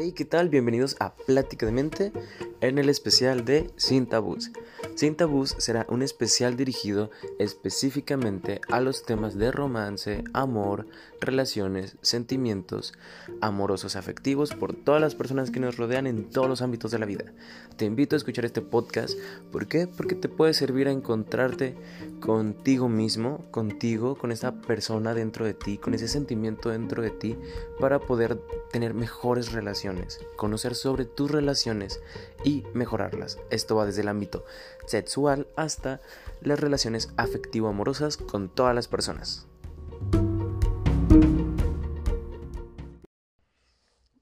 Hey, ¿qué tal? Bienvenidos a Plática de Mente en el especial de Sin Tabús. Sin Tabús será un especial dirigido específicamente a los temas de romance, amor, relaciones, sentimientos amorosos afectivos por todas las personas que nos rodean en todos los ámbitos de la vida. Te invito a escuchar este podcast. ¿Por qué? Porque te puede servir a encontrarte contigo mismo, contigo, con esa persona dentro de ti, con ese sentimiento dentro de ti para poder tener mejores relaciones conocer sobre tus relaciones y mejorarlas. Esto va desde el ámbito sexual hasta las relaciones afectivo-amorosas con todas las personas.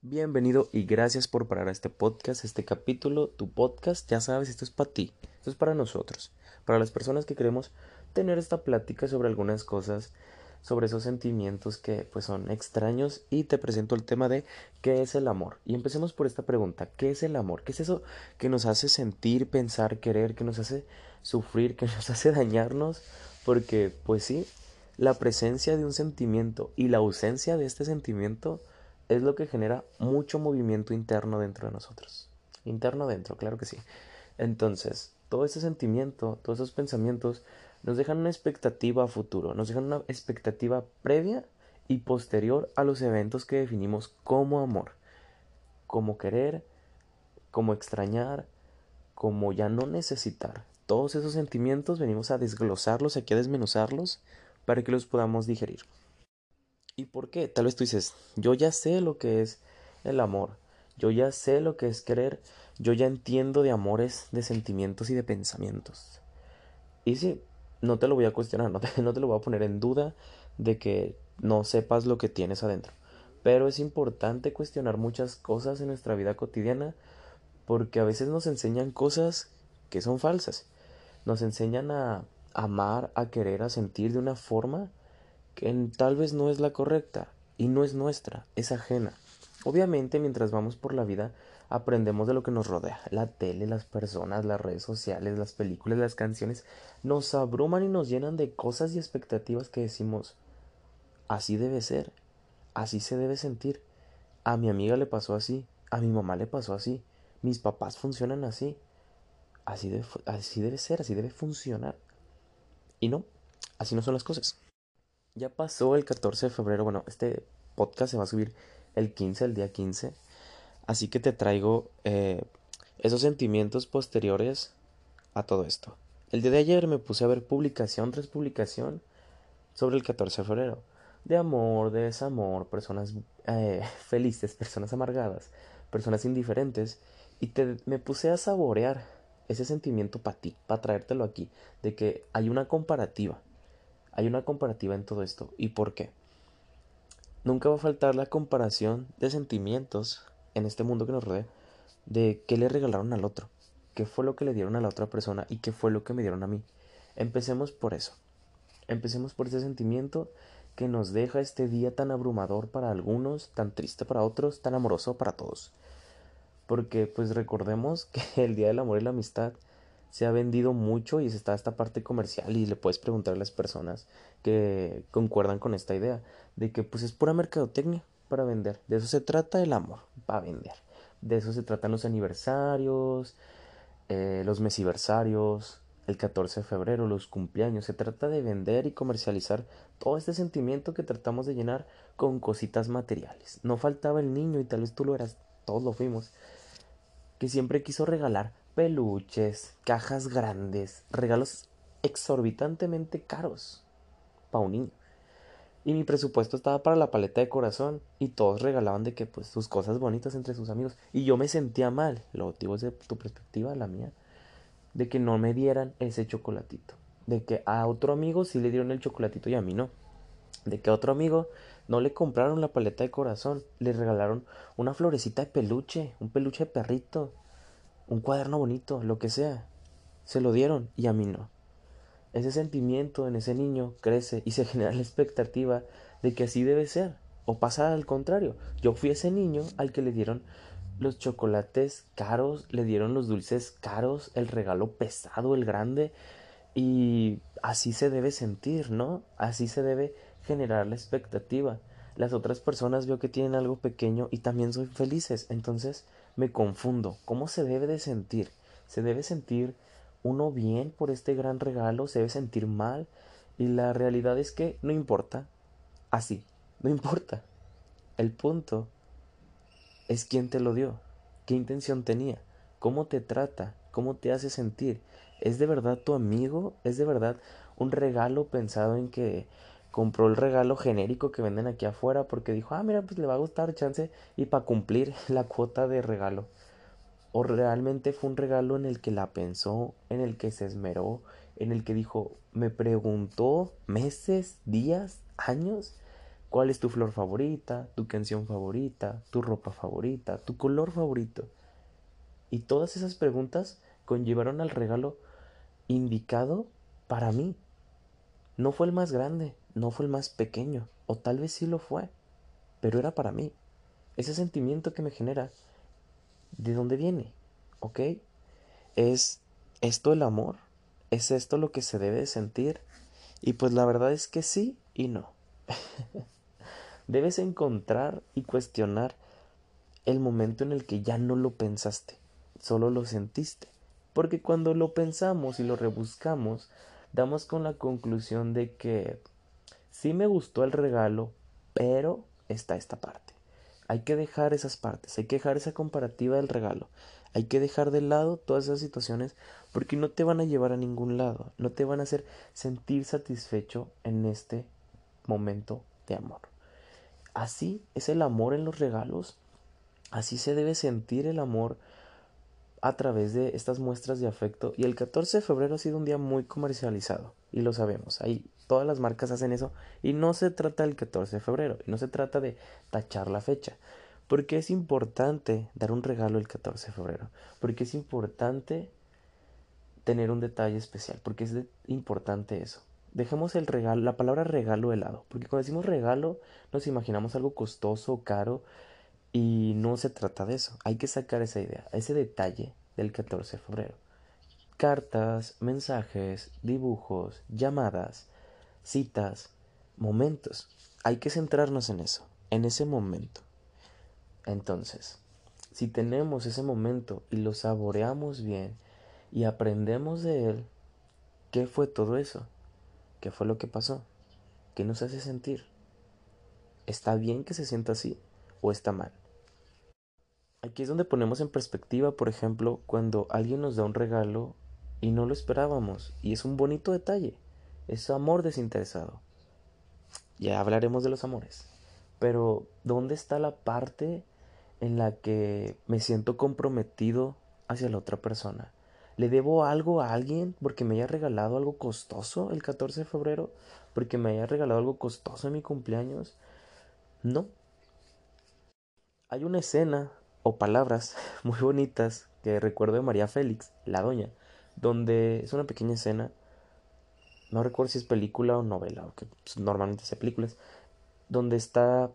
Bienvenido y gracias por parar a este podcast, este capítulo, tu podcast. Ya sabes, esto es para ti, esto es para nosotros, para las personas que queremos tener esta plática sobre algunas cosas sobre esos sentimientos que pues son extraños y te presento el tema de qué es el amor. Y empecemos por esta pregunta, ¿qué es el amor? ¿Qué es eso que nos hace sentir, pensar, querer, que nos hace sufrir, que nos hace dañarnos? Porque pues sí, la presencia de un sentimiento y la ausencia de este sentimiento es lo que genera mucho movimiento interno dentro de nosotros. Interno dentro, claro que sí. Entonces, todo ese sentimiento, todos esos pensamientos nos dejan una expectativa a futuro, nos dejan una expectativa previa y posterior a los eventos que definimos como amor, como querer, como extrañar, como ya no necesitar. Todos esos sentimientos venimos a desglosarlos, aquí a desmenuzarlos para que los podamos digerir. ¿Y por qué? Tal vez tú dices, yo ya sé lo que es el amor, yo ya sé lo que es querer, yo ya entiendo de amores, de sentimientos y de pensamientos. Y sí, no te lo voy a cuestionar, no te, no te lo voy a poner en duda de que no sepas lo que tienes adentro. Pero es importante cuestionar muchas cosas en nuestra vida cotidiana porque a veces nos enseñan cosas que son falsas. Nos enseñan a amar, a querer, a sentir de una forma que tal vez no es la correcta y no es nuestra, es ajena. Obviamente mientras vamos por la vida aprendemos de lo que nos rodea. La tele, las personas, las redes sociales, las películas, las canciones nos abruman y nos llenan de cosas y expectativas que decimos, así debe ser, así se debe sentir. A mi amiga le pasó así, a mi mamá le pasó así, mis papás funcionan así. Así debe, así debe ser, así debe funcionar. Y no, así no son las cosas. Ya pasó el 14 de febrero, bueno, este podcast se va a subir el 15, el día 15 Así que te traigo eh, esos sentimientos posteriores a todo esto. El día de ayer me puse a ver publicación tras publicación sobre el 14 de febrero. De amor, de desamor, personas eh, felices, personas amargadas, personas indiferentes. Y te, me puse a saborear ese sentimiento para ti, para traértelo aquí, de que hay una comparativa. Hay una comparativa en todo esto. ¿Y por qué? Nunca va a faltar la comparación de sentimientos en este mundo que nos rodea de qué le regalaron al otro, qué fue lo que le dieron a la otra persona y qué fue lo que me dieron a mí. Empecemos por eso. Empecemos por ese sentimiento que nos deja este día tan abrumador para algunos, tan triste para otros, tan amoroso para todos. Porque pues recordemos que el Día del Amor y la Amistad se ha vendido mucho y está esta parte comercial y le puedes preguntar a las personas que concuerdan con esta idea de que pues es pura mercadotecnia, para vender. De eso se trata el amor, para vender. De eso se tratan los aniversarios, eh, los mesiversarios, el 14 de febrero, los cumpleaños. Se trata de vender y comercializar todo este sentimiento que tratamos de llenar con cositas materiales. No faltaba el niño, y tal vez tú lo eras, todos lo fuimos, que siempre quiso regalar peluches, cajas grandes, regalos exorbitantemente caros para un niño. Y mi presupuesto estaba para la paleta de corazón y todos regalaban de que pues sus cosas bonitas entre sus amigos. Y yo me sentía mal, lo digo desde tu perspectiva, la mía, de que no me dieran ese chocolatito. De que a otro amigo sí le dieron el chocolatito y a mí no. De que a otro amigo no le compraron la paleta de corazón, le regalaron una florecita de peluche, un peluche de perrito, un cuaderno bonito, lo que sea. Se lo dieron y a mí no ese sentimiento en ese niño crece y se genera la expectativa de que así debe ser. O pasa al contrario. Yo fui ese niño al que le dieron los chocolates caros, le dieron los dulces caros, el regalo pesado, el grande. Y así se debe sentir, ¿no? Así se debe generar la expectativa. las otras personas veo que tienen algo pequeño y también soy felices. Entonces me confundo. ¿Cómo se debe de sentir? ¿Se debe sentir uno bien por este gran regalo? ¿Se debe sentir mal? Y la realidad es que no importa. Así, no importa. El punto es quién te lo dio, qué intención tenía, cómo te trata, cómo te hace sentir. ¿Es de verdad tu amigo? ¿Es de verdad un regalo pensado en que compró el regalo genérico que venden aquí afuera porque dijo, ah, mira, pues le va a gustar chance y para cumplir la cuota de regalo. O realmente fue un regalo en el que la pensó, en el que se esmeró, en el que dijo, me preguntó meses, días, años, cuál es tu flor favorita, tu canción favorita, tu ropa favorita, tu color favorito. Y todas esas preguntas conllevaron al regalo indicado para mí. No fue el más grande, no fue el más pequeño, o tal vez sí lo fue, pero era para mí. Ese sentimiento que me genera, ¿de dónde viene? ¿Ok? ¿Es esto el amor? ¿Es esto lo que se debe sentir? Y pues la verdad es que sí y no. Debes encontrar y cuestionar el momento en el que ya no lo pensaste, solo lo sentiste. Porque cuando lo pensamos y lo rebuscamos, damos con la conclusión de que sí me gustó el regalo, pero está esta parte. Hay que dejar esas partes, hay que dejar esa comparativa del regalo, hay que dejar de lado todas esas situaciones porque no te van a llevar a ningún lado, no te van a hacer sentir satisfecho en este momento de amor. Así es el amor en los regalos, así se debe sentir el amor a través de estas muestras de afecto y el 14 de febrero ha sido un día muy comercializado y lo sabemos, ahí todas las marcas hacen eso y no se trata del 14 de febrero y no se trata de tachar la fecha, porque es importante dar un regalo el 14 de febrero, porque es importante tener un detalle especial, porque es importante eso. Dejemos el regalo, la palabra regalo de lado, porque cuando decimos regalo nos imaginamos algo costoso, caro, y no se trata de eso. Hay que sacar esa idea, ese detalle del 14 de febrero. Cartas, mensajes, dibujos, llamadas, citas, momentos. Hay que centrarnos en eso, en ese momento. Entonces, si tenemos ese momento y lo saboreamos bien y aprendemos de él, ¿qué fue todo eso? ¿Qué fue lo que pasó? ¿Qué nos hace sentir? ¿Está bien que se sienta así o está mal? Aquí es donde ponemos en perspectiva, por ejemplo, cuando alguien nos da un regalo y no lo esperábamos y es un bonito detalle, es amor desinteresado. Ya hablaremos de los amores. Pero, ¿dónde está la parte en la que me siento comprometido hacia la otra persona? ¿Le debo algo a alguien porque me haya regalado algo costoso el 14 de febrero? ¿Porque me haya regalado algo costoso en mi cumpleaños? No. Hay una escena o palabras muy bonitas que recuerdo de María Félix, la doña, donde es una pequeña escena, no recuerdo si es película o novela, aunque pues, normalmente sea películas, donde está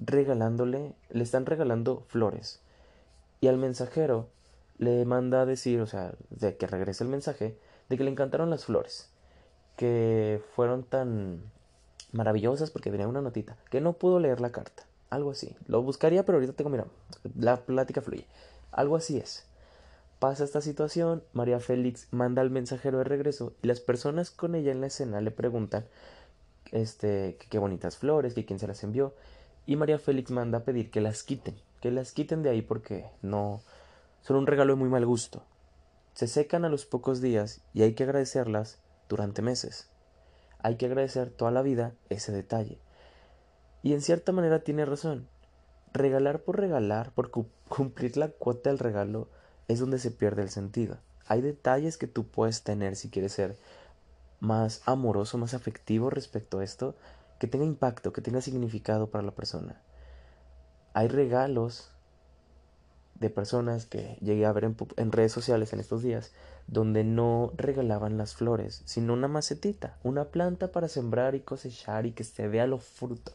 regalándole, le están regalando flores y al mensajero le manda a decir, o sea, de que regrese el mensaje, de que le encantaron las flores, que fueron tan maravillosas porque tenía una notita, que no pudo leer la carta. Algo así. Lo buscaría, pero ahorita tengo, mira, la plática fluye. Algo así es. Pasa esta situación, María Félix manda al mensajero de regreso y las personas con ella en la escena le preguntan este, qué bonitas flores, que quién se las envió. Y María Félix manda a pedir que las quiten, que las quiten de ahí porque no son un regalo de muy mal gusto. Se secan a los pocos días y hay que agradecerlas durante meses. Hay que agradecer toda la vida ese detalle. Y en cierta manera tiene razón. Regalar por regalar, por cumplir la cuota del regalo, es donde se pierde el sentido. Hay detalles que tú puedes tener si quieres ser más amoroso, más afectivo respecto a esto, que tenga impacto, que tenga significado para la persona. Hay regalos de personas que llegué a ver en, en, redes sociales en estos días, donde no regalaban las flores, sino una macetita, una planta para sembrar y cosechar y que se vea lo fruto.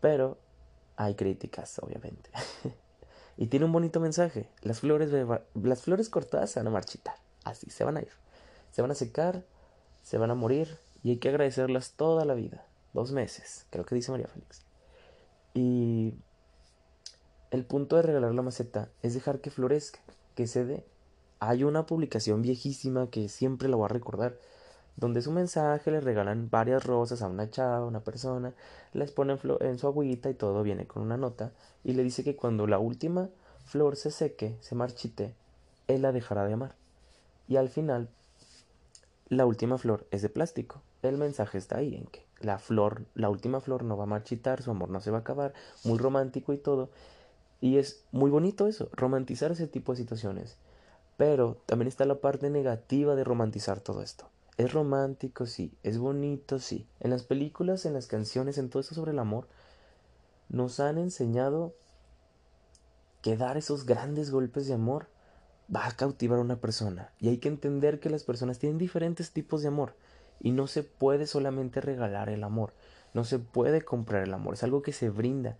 Pero hay críticas, obviamente. y tiene un bonito mensaje. Las flores, las flores cortadas se van a marchitar. Así, se van a ir. Se van a secar, se van a morir y hay que agradecerlas toda la vida. dos meses, creo que dice María Félix. Y el punto de regalar la maceta es dejar que florezca, que se dé. Hay una publicación viejísima que siempre la voy a recordar, donde su mensaje le regalan varias rosas a una chava, una persona, les ponen en su agüita y todo viene con una nota, y le dice que cuando la última flor se seque, se marchite, él la dejará de amar. Y al final, la última flor es de plástico. El mensaje está ahí en que la flor, la última flor no va a marchitar, su amor no se va a acabar, muy romántico y todo. Y es muy bonito eso, romantizar ese tipo de situaciones. Pero también está la parte negativa de romantizar todo esto. Es romántico, sí, es bonito, sí. En las películas, en las canciones, en todo eso sobre el amor, nos han enseñado que dar esos grandes golpes de amor va a cautivar a una persona. Y hay que entender que las personas tienen diferentes tipos de amor. Y no se puede solamente regalar el amor. No se puede comprar el amor. Es algo que se brinda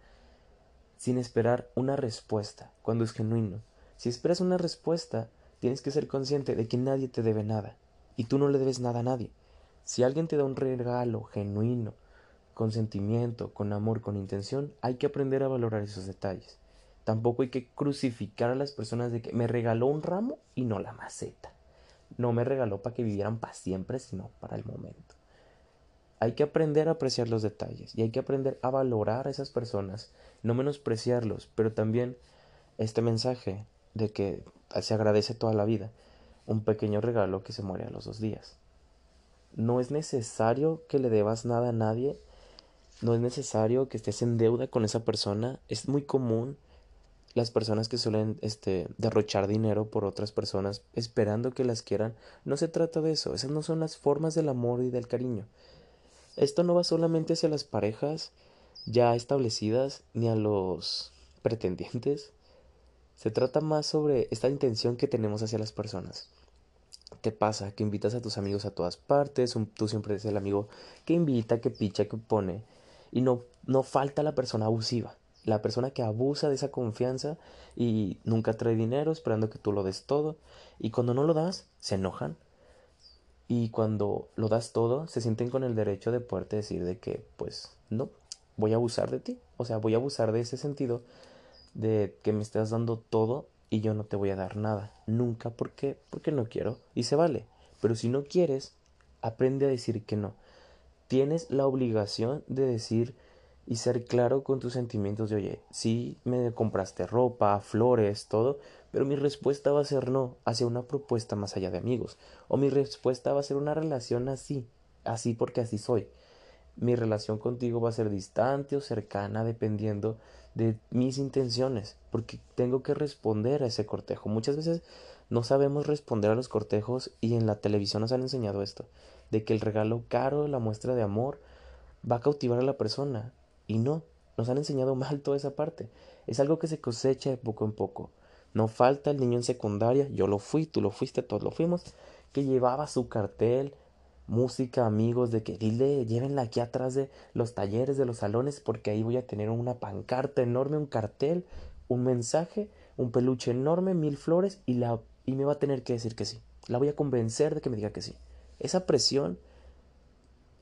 sin esperar una respuesta, cuando es genuino. Si esperas una respuesta, tienes que ser consciente de que nadie te debe nada, y tú no le debes nada a nadie. Si alguien te da un regalo genuino, con sentimiento, con amor, con intención, hay que aprender a valorar esos detalles. Tampoco hay que crucificar a las personas de que me regaló un ramo y no la maceta. No me regaló para que vivieran para siempre, sino para el momento. Hay que aprender a apreciar los detalles y hay que aprender a valorar a esas personas, no menospreciarlos, pero también este mensaje de que se agradece toda la vida, un pequeño regalo que se muere a los dos días. No es necesario que le debas nada a nadie, no es necesario que estés en deuda con esa persona, es muy común las personas que suelen este, derrochar dinero por otras personas esperando que las quieran, no se trata de eso, esas no son las formas del amor y del cariño. Esto no va solamente hacia las parejas ya establecidas ni a los pretendientes. Se trata más sobre esta intención que tenemos hacia las personas. ¿Qué pasa? Que invitas a tus amigos a todas partes, tú siempre eres el amigo que invita, que picha, que pone, y no, no falta la persona abusiva, la persona que abusa de esa confianza y nunca trae dinero esperando que tú lo des todo, y cuando no lo das, se enojan, y cuando lo das todo, se sienten con el derecho de poderte decir de que, pues, no, voy a abusar de ti. O sea, voy a abusar de ese sentido de que me estás dando todo y yo no te voy a dar nada. Nunca, ¿por qué? Porque no quiero. Y se vale. Pero si no quieres, aprende a decir que no. Tienes la obligación de decir y ser claro con tus sentimientos de, oye, sí me compraste ropa, flores, todo, pero mi respuesta va a ser no hacia una propuesta más allá de amigos. O mi respuesta va a ser una relación así, así porque así soy. Mi relación contigo va a ser distante o cercana dependiendo de mis intenciones, porque tengo que responder a ese cortejo. Muchas veces no sabemos responder a los cortejos y en la televisión nos han enseñado esto, de que el regalo caro, la muestra de amor, va a cautivar a la persona. Y no, nos han enseñado mal toda esa parte. Es algo que se cosecha de poco en poco. No falta el niño en secundaria, yo lo fui, tú lo fuiste, todos lo fuimos, que llevaba su cartel, música, amigos, de que dile, llévenla aquí atrás de los talleres, de los salones, porque ahí voy a tener una pancarta enorme, un cartel, un mensaje, un peluche enorme, mil flores, y, la, y me va a tener que decir que sí. La voy a convencer de que me diga que sí. Esa presión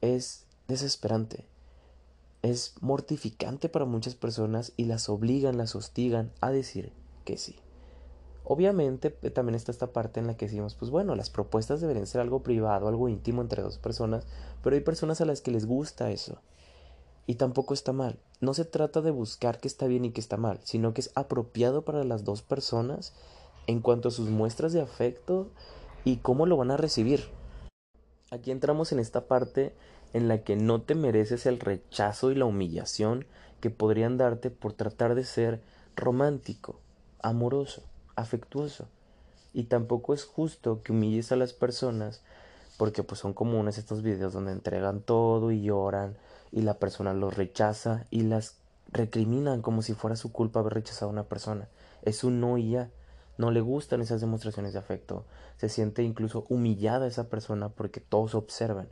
es desesperante, es mortificante para muchas personas y las obligan, las hostigan a decir que sí. Obviamente eh, también está esta parte en la que decimos, pues bueno, las propuestas deberían ser algo privado, algo íntimo entre dos personas, pero hay personas a las que les gusta eso. Y tampoco está mal. No se trata de buscar qué está bien y qué está mal, sino que es apropiado para las dos personas en cuanto a sus muestras de afecto y cómo lo van a recibir. Aquí entramos en esta parte en la que no te mereces el rechazo y la humillación que podrían darte por tratar de ser romántico, amoroso afectuoso. Y tampoco es justo que humilles a las personas porque pues son comunes estos videos donde entregan todo y lloran y la persona los rechaza y las recriminan como si fuera su culpa haber rechazado a una persona. Es un no y ya. No le gustan esas demostraciones de afecto. Se siente incluso humillada esa persona porque todos observan.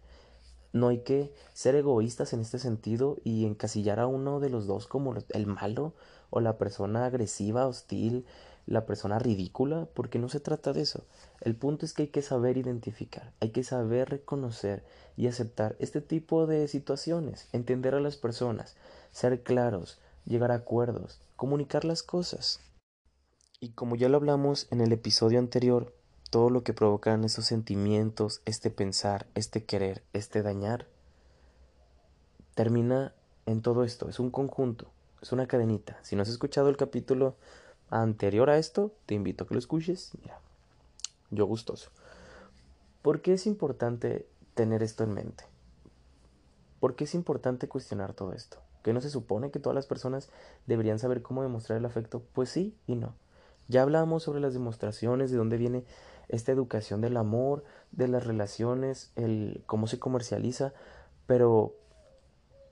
No hay que ser egoístas en este sentido y encasillar a uno de los dos como el malo o la persona agresiva, hostil, la persona ridícula, porque no se trata de eso. El punto es que hay que saber identificar, hay que saber reconocer y aceptar este tipo de situaciones, entender a las personas, ser claros, llegar a acuerdos, comunicar las cosas. Y como ya lo hablamos en el episodio anterior, todo lo que provocan esos sentimientos, este pensar, este querer, este dañar, termina en todo esto, es un conjunto, es una cadenita. Si no has escuchado el capítulo anterior a esto, te invito a que lo escuches. Mira, yo gustoso. ¿Por qué es importante tener esto en mente? ¿Por qué es importante cuestionar todo esto? ¿Que no se supone que todas las personas deberían saber cómo demostrar el afecto? Pues sí y no. Ya hablábamos sobre las demostraciones, de dónde viene esta educación del amor, de las relaciones, el cómo se comercializa, pero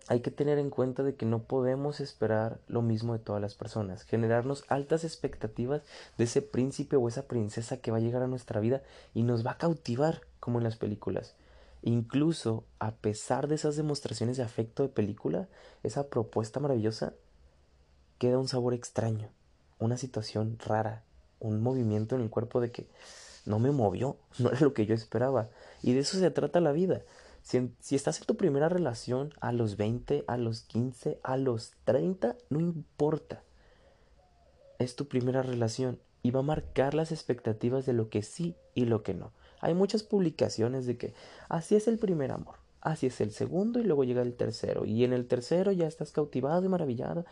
hay que tener en cuenta de que no podemos esperar lo mismo de todas las personas, generarnos altas expectativas de ese príncipe o esa princesa que va a llegar a nuestra vida y nos va a cautivar como en las películas. Incluso a pesar de esas demostraciones de afecto de película, esa propuesta maravillosa queda un sabor extraño, una situación rara, un movimiento en el cuerpo de que no me movió, no era lo que yo esperaba. Y de eso se trata la vida. Si, estás en tu primera relación a los 20, a los 15, a los 30, no importa. Es tu primera relación y va a marcar las expectativas de lo que sí y lo que no. Hay muchas publicaciones de que así es el primer amor, así es el segundo y luego llega el tercero. Y en el tercero ya estás cautivado y maravillado.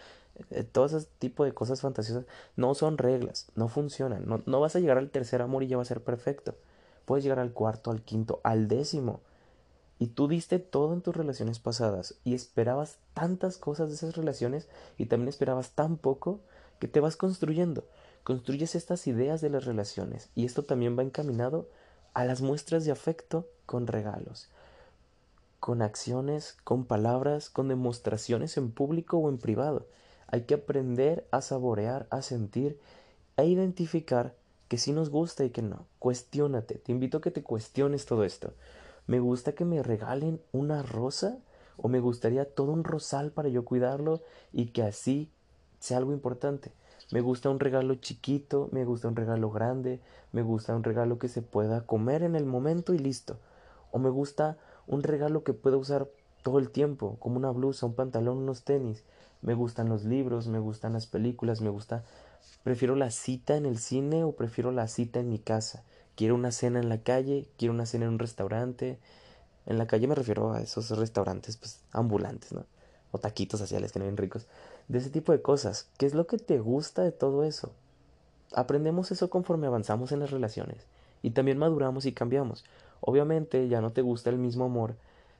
Eh, todo ese tipo de cosas fantasiosas no son reglas, no funcionan. No, no vas a llegar al tercer amor y ya va a ser perfecto. Puedes llegar al cuarto, al quinto, al décimo y tú diste todo en tus relaciones pasadas y esperabas tantas cosas de esas relaciones y también esperabas tan poco que te vas construyendo. Construyes estas ideas de las relaciones y esto también va encaminado a las muestras de afecto con regalos, con acciones, con palabras, con demostraciones en público o en privado. Hay que aprender a saborear, a sentir e identificar que sí nos gusta y que no. Cuestiónate, te invito a que te cuestiones todo esto. Me gusta que me regalen una rosa o me gustaría todo un rosal para yo cuidarlo y que así sea algo importante. Me gusta un regalo chiquito, me gusta un regalo grande, me gusta un regalo que se pueda comer en el momento y listo. O me gusta un regalo que pueda usar todo el tiempo, como una blusa, un pantalón, unos tenis. Me gustan los libros, me gustan las películas, me gusta... Prefiero la cita en el cine o prefiero la cita en mi casa. Quiero una cena en la calle, quiero una cena en un restaurante. En la calle me refiero a esos restaurantes pues ambulantes, ¿no? O taquitos sociales que no ven ricos. De ese tipo de cosas. ¿Qué es lo que te gusta de todo eso? Aprendemos eso conforme avanzamos en las relaciones. Y también maduramos y cambiamos. Obviamente ya no te gusta el mismo amor,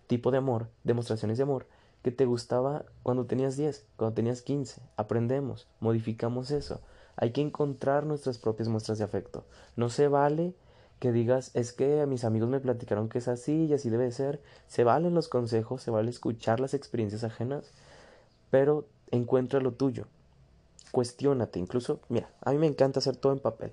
tipo de amor, demostraciones de amor, que te gustaba cuando tenías 10, cuando tenías 15. Aprendemos, modificamos eso. Hay que encontrar nuestras propias muestras de afecto. No se vale que digas, es que a mis amigos me platicaron que es así y así debe ser. Se valen los consejos, se vale escuchar las experiencias ajenas, pero encuentra lo tuyo. Cuestiónate, incluso, mira, a mí me encanta hacer todo en papel.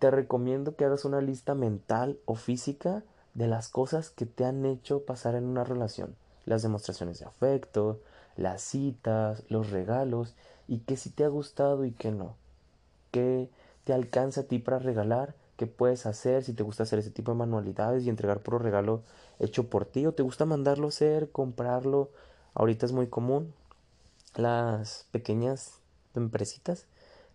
Te recomiendo que hagas una lista mental o física de las cosas que te han hecho pasar en una relación. Las demostraciones de afecto, las citas, los regalos y qué sí te ha gustado y qué no. ¿Qué te alcanza a ti para regalar qué puedes hacer, si te gusta hacer ese tipo de manualidades y entregar por regalo hecho por ti o te gusta mandarlo a hacer, comprarlo. Ahorita es muy común las pequeñas empresitas,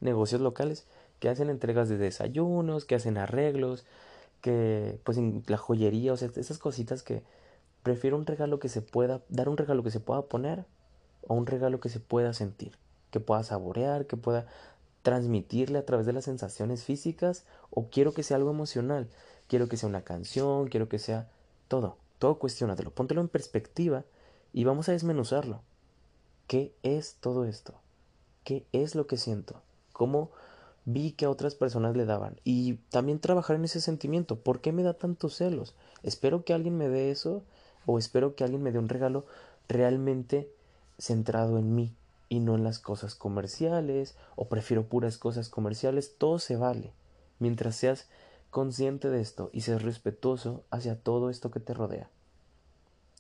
negocios locales que hacen entregas de desayunos, que hacen arreglos, que pues en la joyería, o sea, esas cositas que prefiero un regalo que se pueda, dar un regalo que se pueda poner o un regalo que se pueda sentir, que pueda saborear, que pueda transmitirle a través de las sensaciones físicas o quiero que sea algo emocional, quiero que sea una canción, quiero que sea todo, todo cuestionatelo, póntelo en perspectiva y vamos a desmenuzarlo. ¿Qué es todo esto? ¿Qué es lo que siento? ¿Cómo vi que a otras personas le daban? Y también trabajar en ese sentimiento. ¿Por qué me da tantos celos? Espero que alguien me dé eso o espero que alguien me dé un regalo realmente centrado en mí, y no en las cosas comerciales o prefiero puras cosas comerciales, todo se vale mientras seas consciente de esto y seas respetuoso hacia todo esto que te rodea.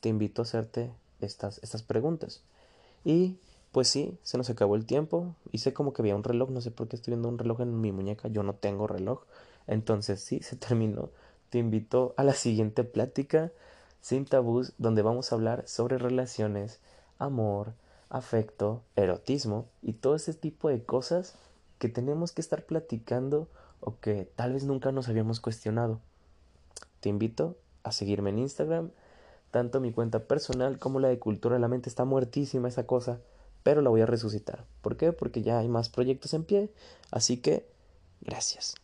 Te invito a hacerte estas, estas preguntas y pues sí, se nos acabó el tiempo. Hice como que había un reloj, no sé por qué estoy viendo un reloj en mi muñeca, yo no tengo reloj. Entonces sí, se terminó. Te invito a la siguiente plática sin tabús donde vamos a hablar sobre relaciones, amor, afecto, erotismo y todo ese tipo de cosas que tenemos que estar platicando o que tal vez nunca nos habíamos cuestionado. Te invito a seguirme en Instagram, tanto mi cuenta personal como la de Cultura de la Mente está muertísima esa cosa, pero la voy a resucitar. ¿Por qué? Porque ya hay más proyectos en pie, así que gracias.